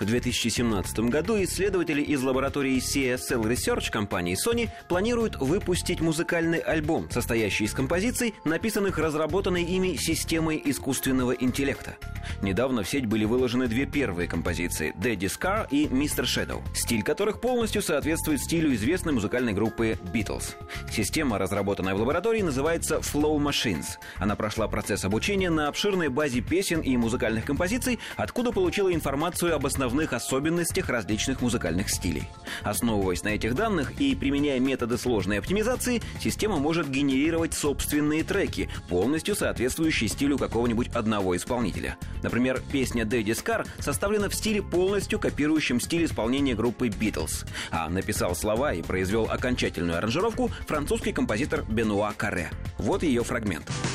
В 2017 году исследователи из лаборатории CSL Research компании Sony планируют выпустить музыкальный альбом, состоящий из композиций, написанных разработанной ими системой искусственного интеллекта. Недавно в сеть были выложены две первые композиции «Daddy Scar» и «Mr. Shadow», стиль которых полностью соответствует стилю известной музыкальной группы Beatles. Система, разработанная в лаборатории, называется Flow Machines. Она прошла процесс обучения на обширной базе песен и музыкальных композиций, откуда получила информацию об основных особенностях различных музыкальных стилей. Основываясь на этих данных и применяя методы сложной оптимизации, система может генерировать собственные треки, полностью соответствующие стилю какого-нибудь одного исполнителя. Например, песня «Дэдди Скар» составлена в стиле, полностью копирующем стиль исполнения группы «Битлз». А написал слова и произвел окончательную аранжировку французский композитор Бенуа Каре. Вот ее фрагмент. Good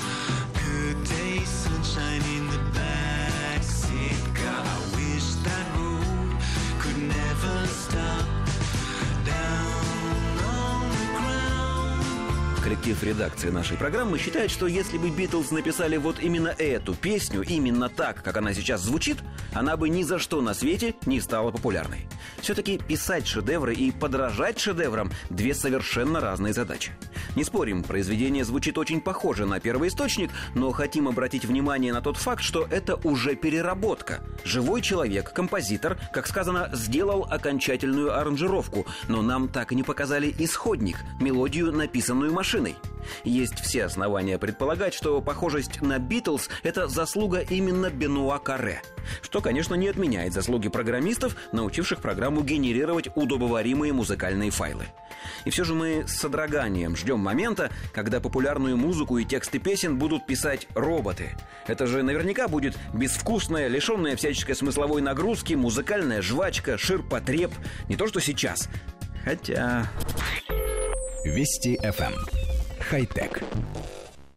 коллектив редакции нашей программы считает, что если бы Битлз написали вот именно эту песню, именно так, как она сейчас звучит, она бы ни за что на свете не стала популярной. Все-таки писать шедевры и подражать шедеврам – две совершенно разные задачи. Не спорим, произведение звучит очень похоже на первоисточник, но хотим обратить внимание на тот факт, что это уже переработка. Живой человек, композитор, как сказано, сделал окончательную аранжировку, но нам так и не показали исходник, мелодию, написанную машиной машиной. Есть все основания предполагать, что похожесть на Битлз – это заслуга именно Бенуа Каре. Что, конечно, не отменяет заслуги программистов, научивших программу генерировать удобоваримые музыкальные файлы. И все же мы с содроганием ждем момента, когда популярную музыку и тексты песен будут писать роботы. Это же наверняка будет безвкусная, лишенная всяческой смысловой нагрузки, музыкальная жвачка, ширпотреб. Не то, что сейчас. Хотя... Вести FM. Хай-тек.